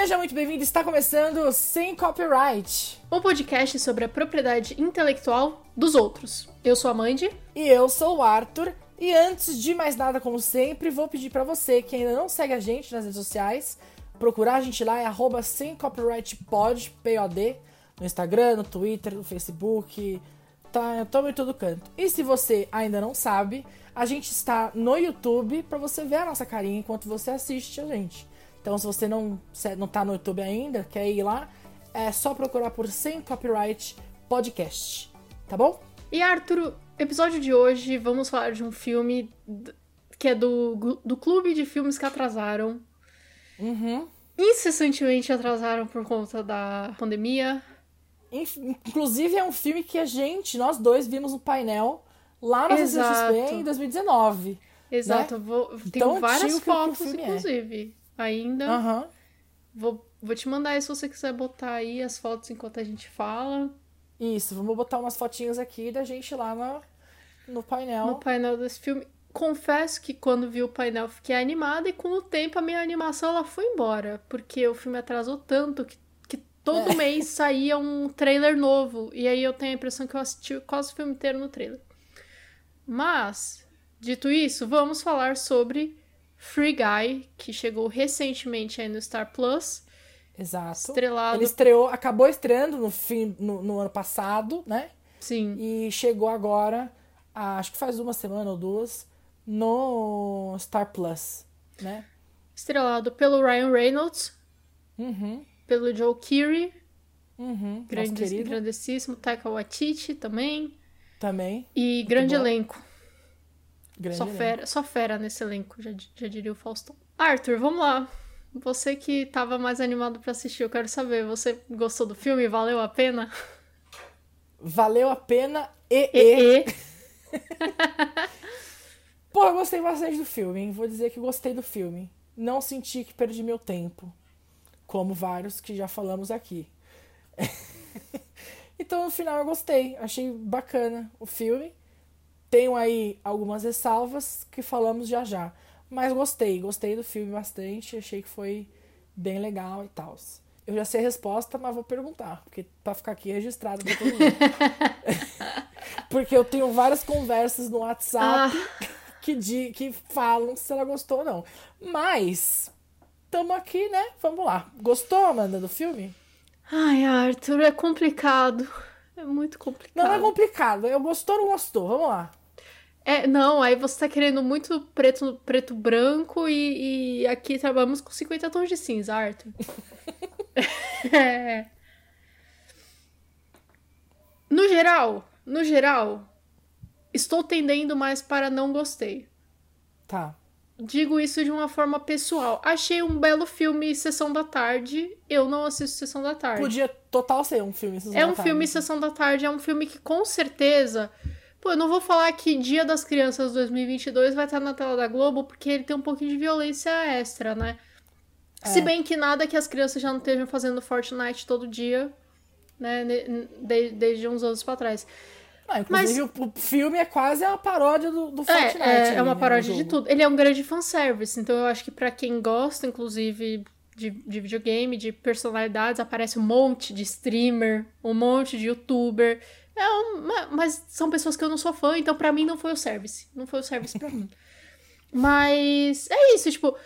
Seja muito bem-vindo, está começando Sem Copyright. Um podcast sobre a propriedade intelectual dos outros. Eu sou a Mandy. E eu sou o Arthur. E antes de mais nada, como sempre, vou pedir para você que ainda não segue a gente nas redes sociais, procurar a gente lá, é arroba sem copyright pod, P-O-D, no Instagram, no Twitter, no Facebook, tá, tamo em todo canto. E se você ainda não sabe, a gente está no YouTube para você ver a nossa carinha enquanto você assiste a gente. Então, se você não, não tá no YouTube ainda, quer ir lá, é só procurar por Sem Copyright Podcast, tá bom? E Arthur, episódio de hoje vamos falar de um filme que é do, do clube de filmes que atrasaram. Uhum. Incessantemente atrasaram por conta da pandemia. Inclusive é um filme que a gente, nós dois, vimos no painel lá na CCXP em 2019. Exato, né? vou, tenho então, várias fotos, é. inclusive. É ainda. Uhum. Vou, vou te mandar aí se você quiser botar aí as fotos enquanto a gente fala. Isso, vamos botar umas fotinhas aqui da gente lá no, no painel. No painel desse filme. Confesso que quando vi o painel fiquei animada e com o tempo a minha animação ela foi embora. Porque o filme atrasou tanto que, que todo é. mês saía um trailer novo. E aí eu tenho a impressão que eu assisti quase o filme inteiro no trailer. Mas, dito isso, vamos falar sobre Free Guy, que chegou recentemente aí no Star Plus. Exato. Estrelado. Ele estreou, acabou estreando no fim no, no ano passado, né? Sim. E chegou agora, acho que faz uma semana ou duas, no Star Plus, né? Estrelado pelo Ryan Reynolds, uhum. pelo Joe Keery, uhum. grande, grandíssimo, Taika Waititi também. Também. E grande elenco. Grande só fera, só fera nesse elenco, já, já diria o Faustão. Arthur, vamos lá. Você que tava mais animado para assistir, eu quero saber, você gostou do filme? Valeu a pena? Valeu a pena e e. e. Pô, eu gostei bastante do filme, hein? Vou dizer que gostei do filme. Não senti que perdi meu tempo, como vários que já falamos aqui. então, no final, eu gostei. Achei bacana o filme. Tenho aí algumas ressalvas que falamos já já. Mas gostei, gostei do filme bastante, achei que foi bem legal e tal. Eu já sei a resposta, mas vou perguntar, porque para ficar aqui registrado pra todo mundo. porque eu tenho várias conversas no WhatsApp ah. que, di, que falam se ela gostou ou não. Mas, estamos aqui, né? Vamos lá. Gostou, Amanda, do filme? Ai, Arthur, é complicado. É muito complicado. Não é complicado. Eu gostou ou não gostou? Vamos lá. É, não, aí você tá querendo muito preto, preto branco e, e aqui trabalhamos com 50 tons de cinza, Arthur. é. No geral, no geral, estou tendendo mais para não gostei. Tá. Digo isso de uma forma pessoal. Achei um belo filme Sessão da Tarde. Eu não assisto Sessão da Tarde. Podia total ser um filme Sessão é da um Tarde. filme Sessão da Tarde. É um filme que com certeza Pô, eu não vou falar que Dia das Crianças 2022 vai estar na tela da Globo, porque ele tem um pouquinho de violência extra, né? É. Se bem que nada que as crianças já não estejam fazendo Fortnite todo dia, né? Desde, desde uns anos pra trás. Ah, inclusive, Mas, o filme é quase uma paródia do, do Fortnite. É, é, é uma né, paródia de tudo. Ele é um grande fanservice, então eu acho que para quem gosta, inclusive, de, de videogame, de personalidades, aparece um monte de streamer, um monte de youtuber. É uma, mas são pessoas que eu não sou fã, então para mim não foi o service. Não foi o service pra mim. Mas é isso, tipo,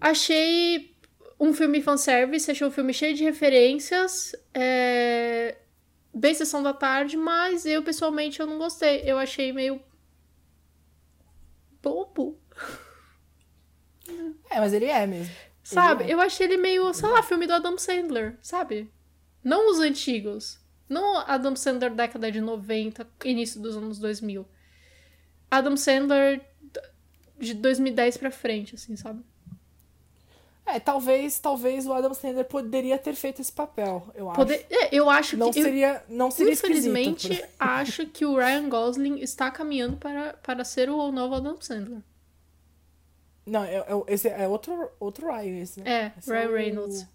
achei um filme fanservice, achei um filme cheio de referências, é... bem sessão da tarde, mas eu pessoalmente eu não gostei. Eu achei meio bobo. É, mas ele é mesmo. Sabe? É. Eu achei ele meio, sei lá, filme do Adam Sandler, sabe? Não os antigos. Não Adam Sandler década de 90, início dos anos 2000. Adam Sandler de 2010 pra frente, assim, sabe? É, talvez, talvez o Adam Sandler poderia ter feito esse papel, eu acho. Poder... É, eu acho não que... Seria, não seria Infelizmente, por... acho que o Ryan Gosling está caminhando para, para ser o novo Adam Sandler. Não, é, é, esse é outro, outro Ryan, esse, né? É, esse Ryan é o... Reynolds.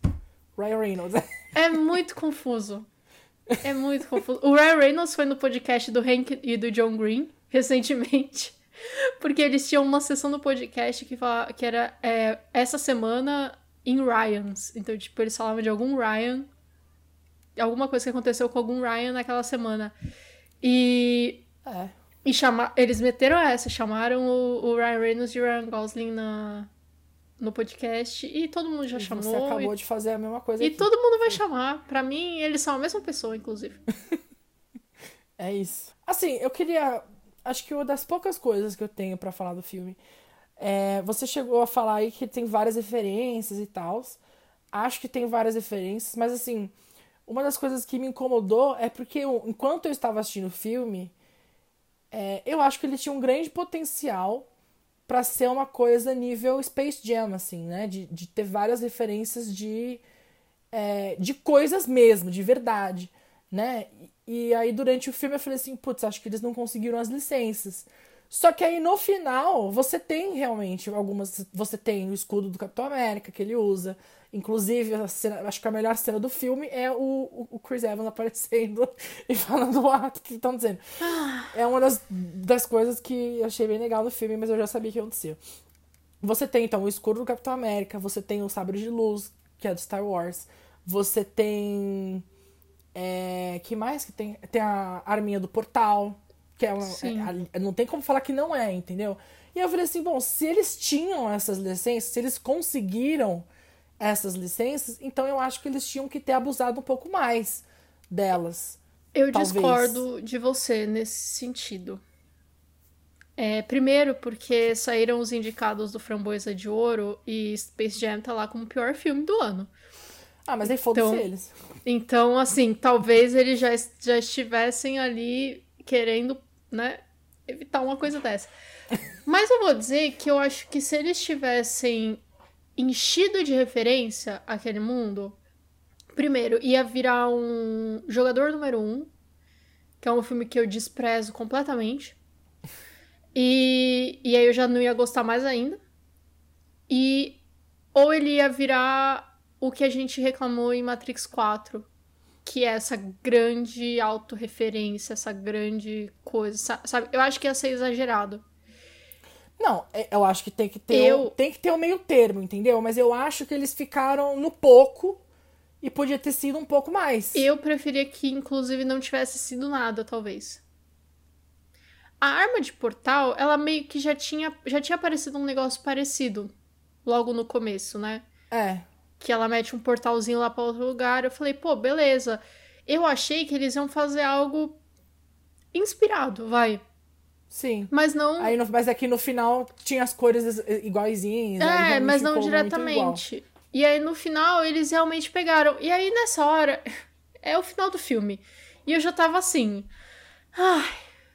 Ryan Reynolds. É muito confuso. É muito confuso. O Ryan Reynolds foi no podcast do Hank e do John Green recentemente. Porque eles tinham uma sessão no podcast que, fala, que era é, essa semana em Ryans. Então, tipo, eles falavam de algum Ryan. Alguma coisa que aconteceu com algum Ryan naquela semana. E. É. E chama... eles meteram essa, chamaram o, o Ryan Reynolds e o Ryan Gosling na, no podcast e todo mundo já E chamou. Você acabou e, de fazer a mesma coisa e aqui. todo mundo vai chamar. Pra mim, eles são a mesma pessoa, inclusive. É isso. Assim, eu queria. Acho que uma das poucas coisas que eu tenho pra falar do filme é. Você chegou a falar aí que tem várias referências e tal. Acho que tem várias referências, mas assim. Uma das coisas que me incomodou é porque eu- enquanto eu estava assistindo o filme, é, eu acho que ele tinha um grande potencial pra ser uma coisa nível Space Jam, assim, né? De, de ter várias referências de, é, de coisas mesmo, de verdade, né? E, e aí durante o filme eu falei assim, putz, acho que eles não conseguiram as licenças. Só que aí no final você tem realmente algumas. Você tem o escudo do Capitão América que ele usa. Inclusive, a cena- acho que a melhor cena do filme é o, o, o Chris Evans aparecendo e falando o ato que estão dizendo. É uma das, das coisas que eu achei bem legal no filme, mas eu já sabia que ia acontecer. Você tem, então, o escudo do Capitão América, você tem o sabre de luz, que é do Star Wars. Você tem. É, que mais que tem? Tem a arminha do portal, que é uma. Sim. é- não tem como falar que não é, entendeu? E eu falei assim, bom, se eles tinham essas licenças, se eles conseguiram essas licenças, então eu acho que eles tinham que ter abusado um pouco mais delas. Eu Talvez. discordo de você nesse sentido. É, primeiro, porque saíram os indicados do Framboesa de Ouro e Space Jam tá lá como o pior filme do ano. Ah, mas aí foda-se Então- eles. Então, assim, talvez eles já, já estivessem ali querendo, né, evitar uma coisa dessa. Mas eu vou dizer que eu acho que se eles tivessem enchido de referência aquele mundo, primeiro, ia virar um jogador número um, que é um filme que eu desprezo completamente. E, e aí eu já não ia gostar mais ainda. E ou ele ia virar o que a gente reclamou em Matrix 4, que é essa grande autorreferência, essa grande coisa, sa- sabe? Eu acho que ia ser exagerado. Não, é- eu acho que tem que ter, Eu- um, tem que ter um meio termo, entendeu? Mas eu acho que eles ficaram no pouco e podia ter sido um pouco mais. Eu preferia que, inclusive, não tivesse sido nada, talvez. A arma de portal, ela meio que já tinha, já tinha aparecido um negócio parecido logo no começo, né? É. que ela mete um portalzinho lá pra outro lugar. Eu falei, pô, beleza. Eu achei que eles iam fazer algo inspirado, vai. Sim. Mas não. Aí no- mas aqui no final tinha as cores iguaizinhas. aí é, mas não diretamente. E aí no final eles realmente pegaram. E aí nessa hora. É o final do filme. E eu já tava assim. Ai,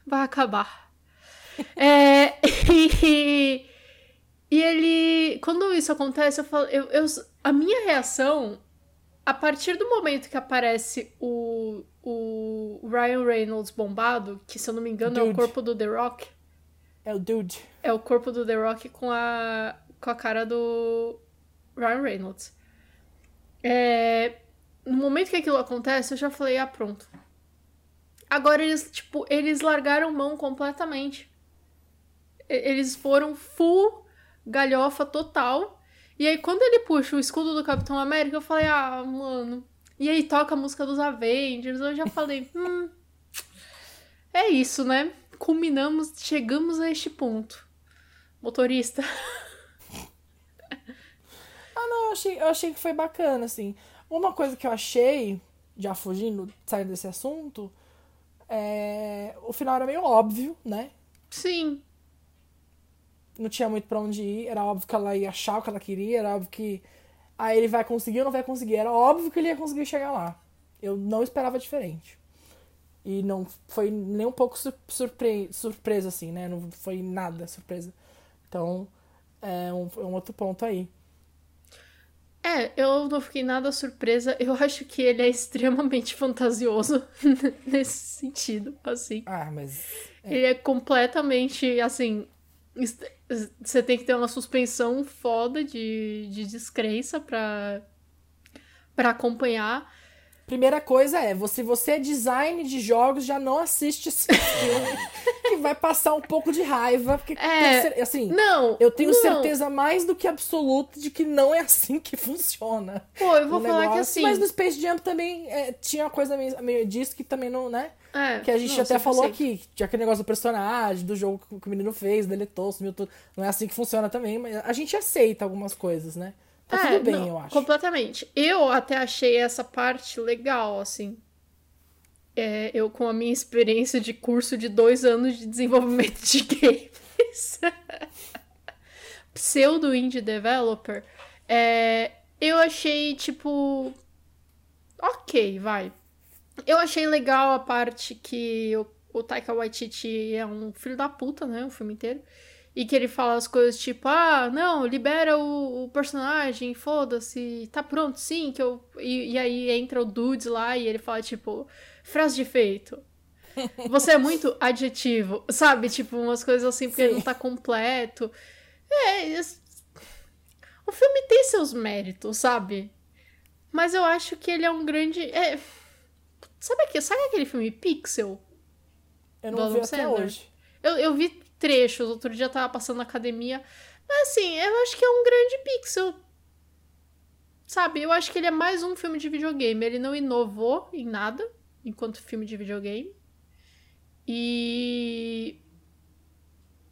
vai acabar. é, e, e ele. Quando isso acontece, eu falo. Eu, eu- a minha reação, a partir do momento que aparece o, o Ryan Reynolds bombado, que se eu não me engano é o Dude. corpo do The Rock. É o dude. É o corpo do The Rock com a, com a cara do Ryan Reynolds. É, no momento que aquilo acontece, eu já falei, ah, pronto. Agora eles, tipo, eles largaram mão completamente. Eles foram full galhofa total. E aí, quando ele puxa o escudo do Capitão América, eu falei, ah, mano. E aí toca a música dos Avengers, eu já falei, hum. É isso, né? Culminamos, chegamos a este ponto. Motorista. Ah, não, eu achei, eu achei que foi bacana, assim. Uma coisa que eu achei, já fugindo, saindo desse assunto, é... o final era meio óbvio, né? Sim. Não tinha muito pra onde ir. Era óbvio que ela ia achar o que ela queria, era óbvio que. Aí ele vai conseguir ou não vai conseguir. Era óbvio que ele ia conseguir chegar lá. Eu não esperava diferente. E não foi nem um pouco sur- surpre... surpresa, assim, né? Não foi nada surpresa. Então, é um, é um outro ponto aí. É, eu não fiquei nada surpresa. Eu acho que ele é extremamente fantasioso nesse sentido, assim. Ah, mas. Ele é completamente, assim. Você tem que ter uma suspensão foda de, de descrença pra, pra acompanhar. Primeira coisa é, se você é design de jogos, já não assiste esse filme, que vai passar um pouco de raiva, porque É, assim, Não, eu tenho não. certeza mais do que absoluta de que não é assim que funciona. Pô, eu vou falar que negócio. assim. Mas no Space Jam também é, tinha uma coisa meio, meio disso que também não, né? É, Que a gente não, até falou sei. aqui, que tinha aquele negócio do personagem, do jogo que o menino fez, deletou, sumiu tudo. Não é assim que funciona também, mas a gente aceita algumas coisas, né? Tá É, tudo bem, não, eu acho. Completamente. Eu até achei essa parte legal, assim. É, eu, com a minha experiência de curso de dois anos de desenvolvimento de games, pseudo indie developer, é, eu achei, tipo. Ok, vai. Eu achei legal a parte que o, o Taika Waititi é um filho da puta, né? O filme inteiro. E que ele fala as coisas tipo, ah, não, libera o, o personagem, foda-se, tá pronto, sim, que eu. E, e aí entra o Dudes lá e ele fala, tipo, frase de efeito. Você é muito adjetivo, sabe? Tipo, umas coisas assim, porque Sim. ele não tá completo. É, o filme tem seus méritos, sabe? Mas eu acho que ele é um grande. é, Sabe, aquele, sabe aquele filme Pixel? Eu não vi até hoje. Eu, eu vi trechos, outro dia eu tava passando na academia. Mas assim, eu acho que é um grande pixel. Sabe, eu acho que ele é mais um filme de videogame. Ele não inovou em nada enquanto filme de videogame. E.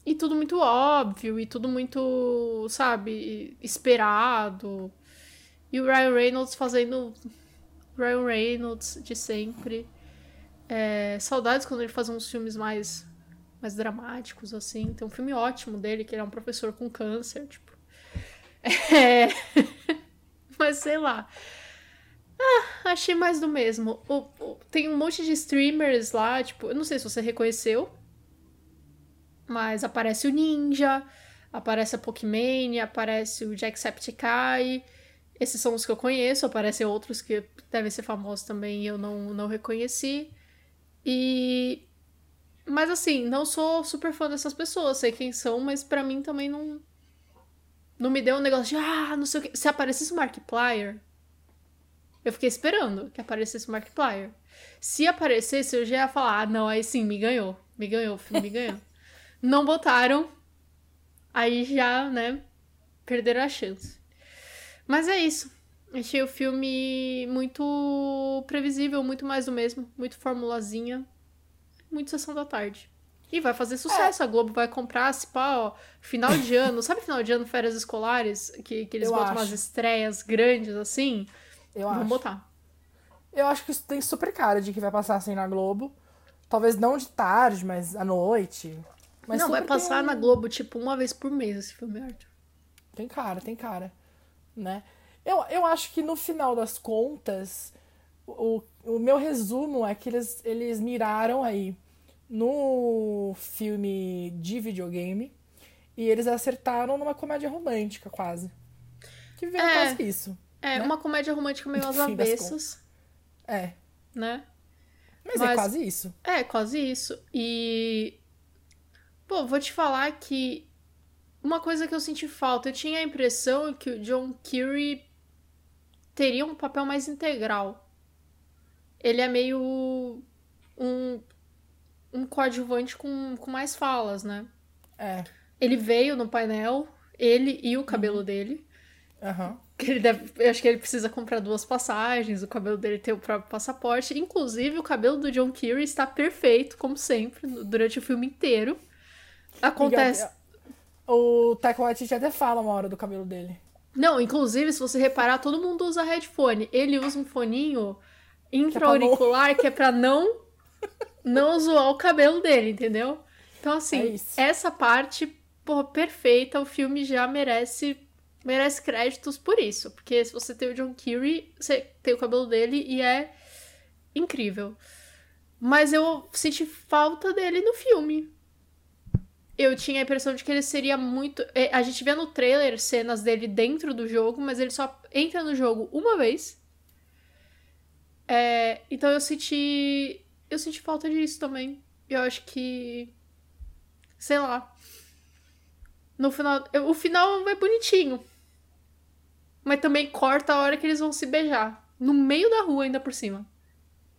E tudo muito óbvio, e tudo muito, sabe, esperado. E o Ryan Reynolds fazendo. Ryan Reynolds de sempre. É, saudades quando ele fazia uns filmes mais mais dramáticos, assim. Tem um filme ótimo dele, que ele é um professor com câncer, tipo. É... Mas sei lá. Ah, achei mais do mesmo. O- o- tem um monte de streamers lá, tipo, eu não sei se você reconheceu. Mas aparece o Ninja, aparece a Pokémon, aparece o Jacksepticeye. Esses são os que eu conheço, aparecem outros que devem ser famosos também e eu não, não reconheci. E mas assim, não sou super fã dessas pessoas, sei quem são, mas pra mim também não. Não me deu um negócio de, ah, não sei o que. Se aparecesse o Markiplier, eu fiquei esperando que aparecesse o Markiplier. Se aparecesse, eu já ia falar, ah, não, aí sim, me ganhou. Me ganhou, o filme me ganhou. não botaram, aí já, né, perderam a chance. Mas é isso. Achei o filme muito previsível, muito mais do mesmo, muito formulazinha muito sessão da tarde. E vai fazer sucesso, a Globo vai comprar, se pá, ó, final de ano, sabe final de ano, férias escolares, que, que eles Eu botam acho. umas estreias grandes assim? Eu Vamos acho. botar. Eu acho que isso tem super cara de que vai passar assim na Globo. Talvez não de tarde, mas à noite. Mas Não, vai passar tem- na Globo, tipo, uma vez por mês esse filme, Arthur. Tem cara, tem cara. Né? Eu, eu acho que no final das contas, o, o meu resumo é que eles, eles miraram aí no filme de videogame e eles acertaram numa comédia romântica, quase. Que veio É. quase isso. É, Né? uma comédia romântica meio às avessas, É. né? Mas, é Mas- quase isso. É, quase isso. E. Pô, vou te falar que. Uma coisa que eu senti falta, eu tinha a impressão que o John Kerry teria um papel mais integral. Ele é meio. um. um coadjuvante com, com mais falas, né? É. Ele veio no painel, ele e o cabelo dele. Aham. Que ele deve, eu acho que ele precisa comprar duas passagens, o cabelo dele tem o próprio passaporte. Inclusive, o cabelo do John Kerry está perfeito, como sempre, durante o filme inteiro. Acontece. O Taika Waititi até fala uma hora do cabelo dele. Não, inclusive, se você reparar, todo mundo usa headphone. Ele usa um foninho não- intra-auricular que é pra não, não zoar o cabelo dele, entendeu? Então, É assim, isso. essa parte, pô, perfeita, o filme já merece merece créditos por isso. Porque se você tem o John Kerry, você tem o cabelo dele e é incrível. Mas eu senti falta dele no filme. Eu tinha a impressão de que ele seria muito. é, A gente vê no trailer cenas dele dentro do jogo, mas ele só entra no jogo uma vez. É, então eu senti. Eu senti falta disso também. Eu acho que. Sei lá. No final. eu- O final é bonitinho. Mas também corta a hora que eles vão se beijar. No meio da rua, ainda por cima.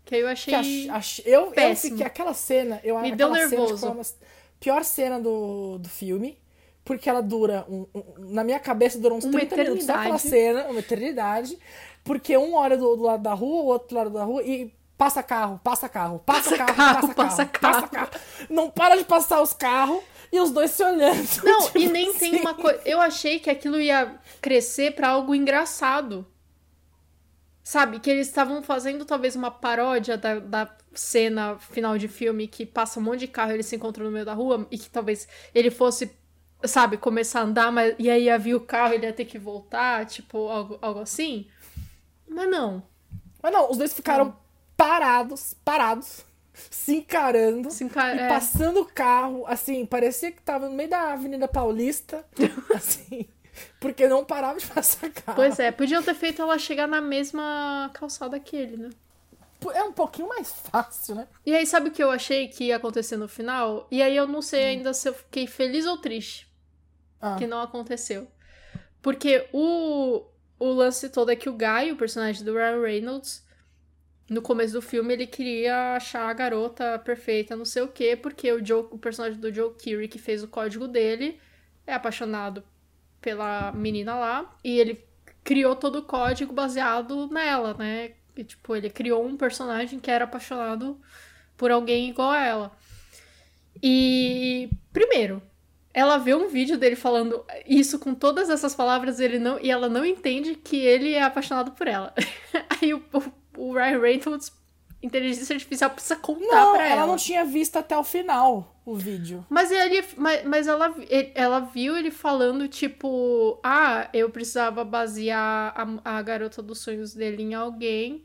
Que aí eu achei. Que ach- ach- eu, eu péssimo. fiquei. Aquela cena. Eu, Me deu cena, nervoso. tipo, uma das- pior cena do, do filme. Porque ela dura. um- um- na minha cabeça dura uns Uma 30 minutos. Só aquela eternidade. cena, uma eternidade. Porque um olha do, do lado da rua, o outro do lado da rua e. Passa carro, passa carro, passa, Passa carro, carro, passa carro, passa carro. Não para de passar os carros e os dois se olhando. Não, tipo e nem tem assim. uma coisa. Eu achei que aquilo ia crescer pra algo engraçado. Sabe? Que eles estavam fazendo talvez uma paródia da, da cena final de filme que passa um monte de carro e eles se encontram no meio da rua e que talvez ele fosse, sabe, começar a andar, mas e aí havia o carro ele ia ter que voltar, tipo, algo, algo assim. Mas não. Mas não, os dois ficaram parados, parados, se encarando. Assim, cara, E é. passando o carro, assim, parecia que tava no meio da Avenida Paulista, assim, porque não parava de passar carro. Pois é, podiam ter feito ela chegar na mesma calçada que ele, né? É um pouquinho mais fácil, né? E aí, sabe o que eu achei que ia acontecer no final? E aí eu não sei ainda se eu fiquei feliz ou triste Ah, que não aconteceu. Porque o, o lance todo é que o Guy, o personagem do Ryan Reynolds, no começo do filme, ele queria achar a garota perfeita, não sei o quê, porque o, Joe, o personagem do Joe Keery, que fez o código dele, é apaixonado pela menina lá, e ele criou todo o código baseado nela, né? E, tipo, ele criou um personagem que era apaixonado por alguém igual a ela. E, primeiro, ela vê um vídeo dele falando isso com todas essas palavras ele não, e ela não entende que ele é apaixonado por ela. Aí o, o, o Ryan Reynolds, inteligência artificial, precisa contar não, pra ela ela. não tinha visto até o final o vídeo. Mas, ele, mas, mas ela, ele- ela viu ele falando, tipo, ah, eu precisava basear a, a garota dos sonhos dele em alguém.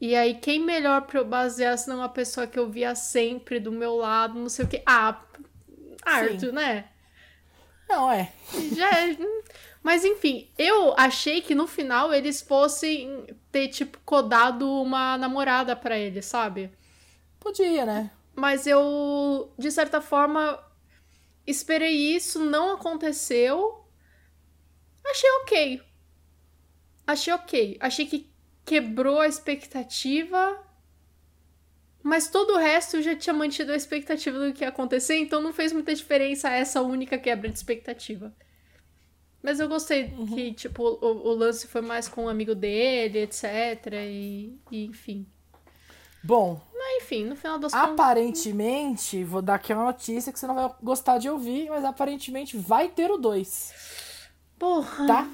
E aí, quem melhor pra eu basear senão uma pessoa que eu via sempre do meu lado, não sei o quê. Ah, Arthur, né? Não, é. Já é- hum. Mas enfim, eu achei que no final eles fossem ter, tipo, codado uma namorada pra ele, sabe? Podia, né? Mas eu, de certa forma, esperei isso, não aconteceu. Achei ok. Achei ok. Achei que quebrou a expectativa. Mas todo o resto já tinha mantido a expectativa do que ia acontecer, então não fez muita diferença essa única quebra de expectativa. Mas eu gostei que, tipo, o, o lance foi mais com um amigo dele, etc. E, e, enfim. Bom, Mas enfim, no final das contas. aparentemente, vou dar aqui uma notícia que você não vai gostar de ouvir, mas aparentemente vai ter o 2, Porra. tá?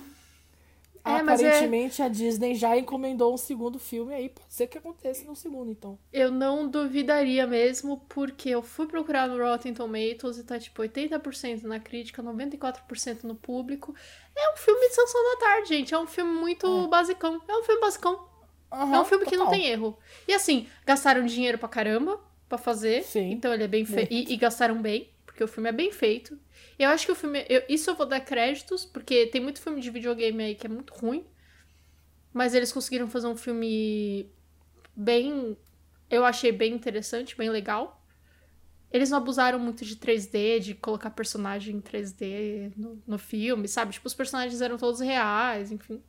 É, é- aparentemente a Disney já encomendou um segundo filme aí, pode ser que aconteça no segundo, então. Eu não duvidaria mesmo, porque eu fui procurar no Rotten Tomatoes e tá tipo 80% na crítica, 94% no público. É um filme de sessão da tarde, gente. É um filme muito basicão. É um filme basicão. É um filme que não total. tem erro. E assim, gastaram dinheiro pra caramba pra fazer. Sim. Então ele é bem feito. E, e gastaram bem, porque o filme é bem feito. Eu acho que o filme. eu- isso eu vou dar créditos, porque tem muito filme de videogame aí que é muito ruim. Mas eles conseguiram fazer um filme bem. Eu achei bem interessante, bem legal. Eles não abusaram muito de 3D, de colocar personagem em 3D no, no filme, sabe? Tipo, os personagens eram todos reais, enfim.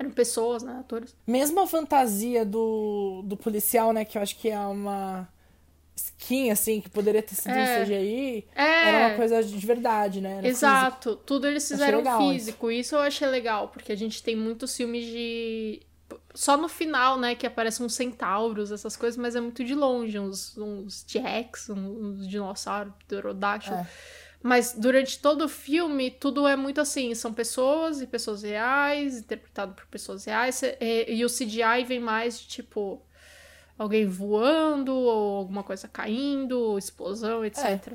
Eram pessoas, né? Atores. Mesmo a fantasia do, do policial, né, que eu acho que é uma skin, assim, que poderia ter sido É. um CGI, É. era uma coisa de verdade, né? Era físico. Exato, tudo eles fizeram legal físico. Isso eu achei legal, porque a gente tem muitos filmes de. Só no final, né, que aparecem uns centauros, essas coisas, mas é muito de longe, uns, uns T-Rex, uns dinossauros, pterodáctilo. É. Mas durante todo o filme, tudo é muito assim: são pessoas e pessoas reais, interpretado por pessoas reais, e, e o CGI vem mais de tipo. Alguém voando, ou alguma coisa caindo, explosão, etc.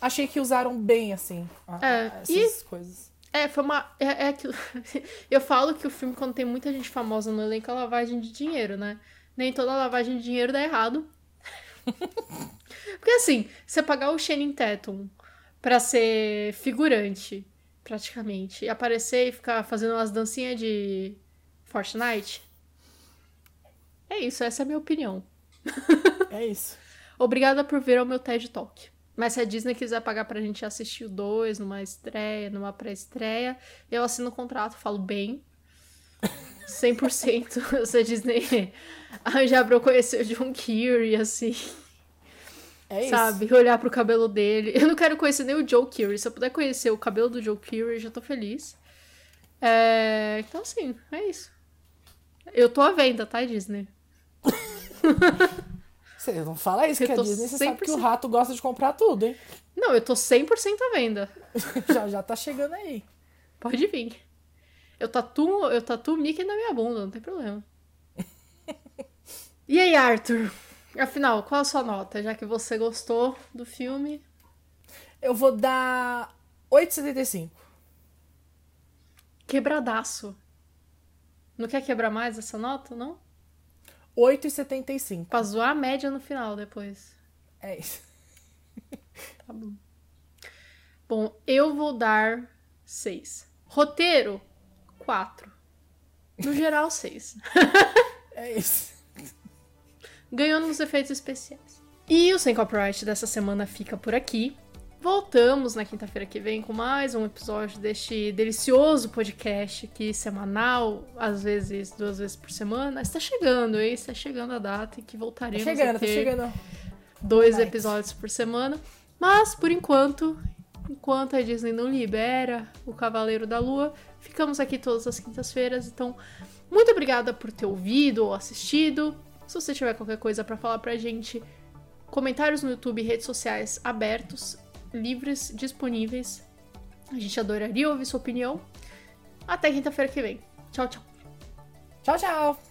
Achei que usaram bem, assim, a- É, essas coisas. É, foi uma. É, é aquilo. Eu falo que o filme, quando tem muita gente famosa no elenco, é lavagem de dinheiro, né? Nem toda lavagem de dinheiro dá errado. Porque assim, você pagar o Channing Tatum pra ser figurante, praticamente, e aparecer e ficar fazendo umas dancinhas de Fortnite. É isso, essa é a minha opinião. É isso. Obrigada por vir ao meu TED Talk. Mas se a Disney quiser pagar pra gente assistir o 2 numa estreia, numa pré-estreia, eu assino o contrato, falo bem. 100% se a Disney pra eu conhecer o John Kerry, assim. É isso. Sabe? Olhar pro cabelo dele. Eu não quero conhecer nem o Joe Kerry. Se eu puder conhecer o cabelo do Joe Kerry, já tô feliz. É... Então, assim, é isso. Eu tô à venda, tá, Disney? Você não fala isso, Eu que a Disney você sabe que 100%. o rato gosta de comprar tudo, hein? Não, eu tô 100% à venda. já, já tá chegando aí. Pode vir. Eu tatuo, eu tatuo o Mickey na minha bunda, não tem problema. E aí, Arthur? Afinal, qual a sua nota? Já que você gostou do filme, Eu vou dar 8,75. quebradaço. Não quer quebrar mais essa nota, não? 8,75. Pra zoar a média no final depois. É isso. Tá bom. Bom, eu vou dar 6. Roteiro, 4. No geral, 6. É isso. Ganhou nos efeitos especiais. E o Sem Copyright dessa semana fica por aqui. Voltamos na quinta-feira que vem com mais um episódio deste delicioso podcast aqui, semanal, às vezes duas vezes por semana. Está chegando, hein? Está chegando a data em que Tá voltaremos chegando, a tá ter chegando. dois episódios por semana. Mas, por enquanto, enquanto a Disney não libera o Cavaleiro da Lua, ficamos aqui todas as quintas-feiras. Então, muito obrigada por ter ouvido ou assistido. Se você tiver qualquer coisa pra falar pra gente, comentários no YouTube redes sociais abertos, livres, disponíveis. A gente adoraria ouvir sua opinião. Até quinta-feira que vem. Tchau, tchau. Tchau, tchau.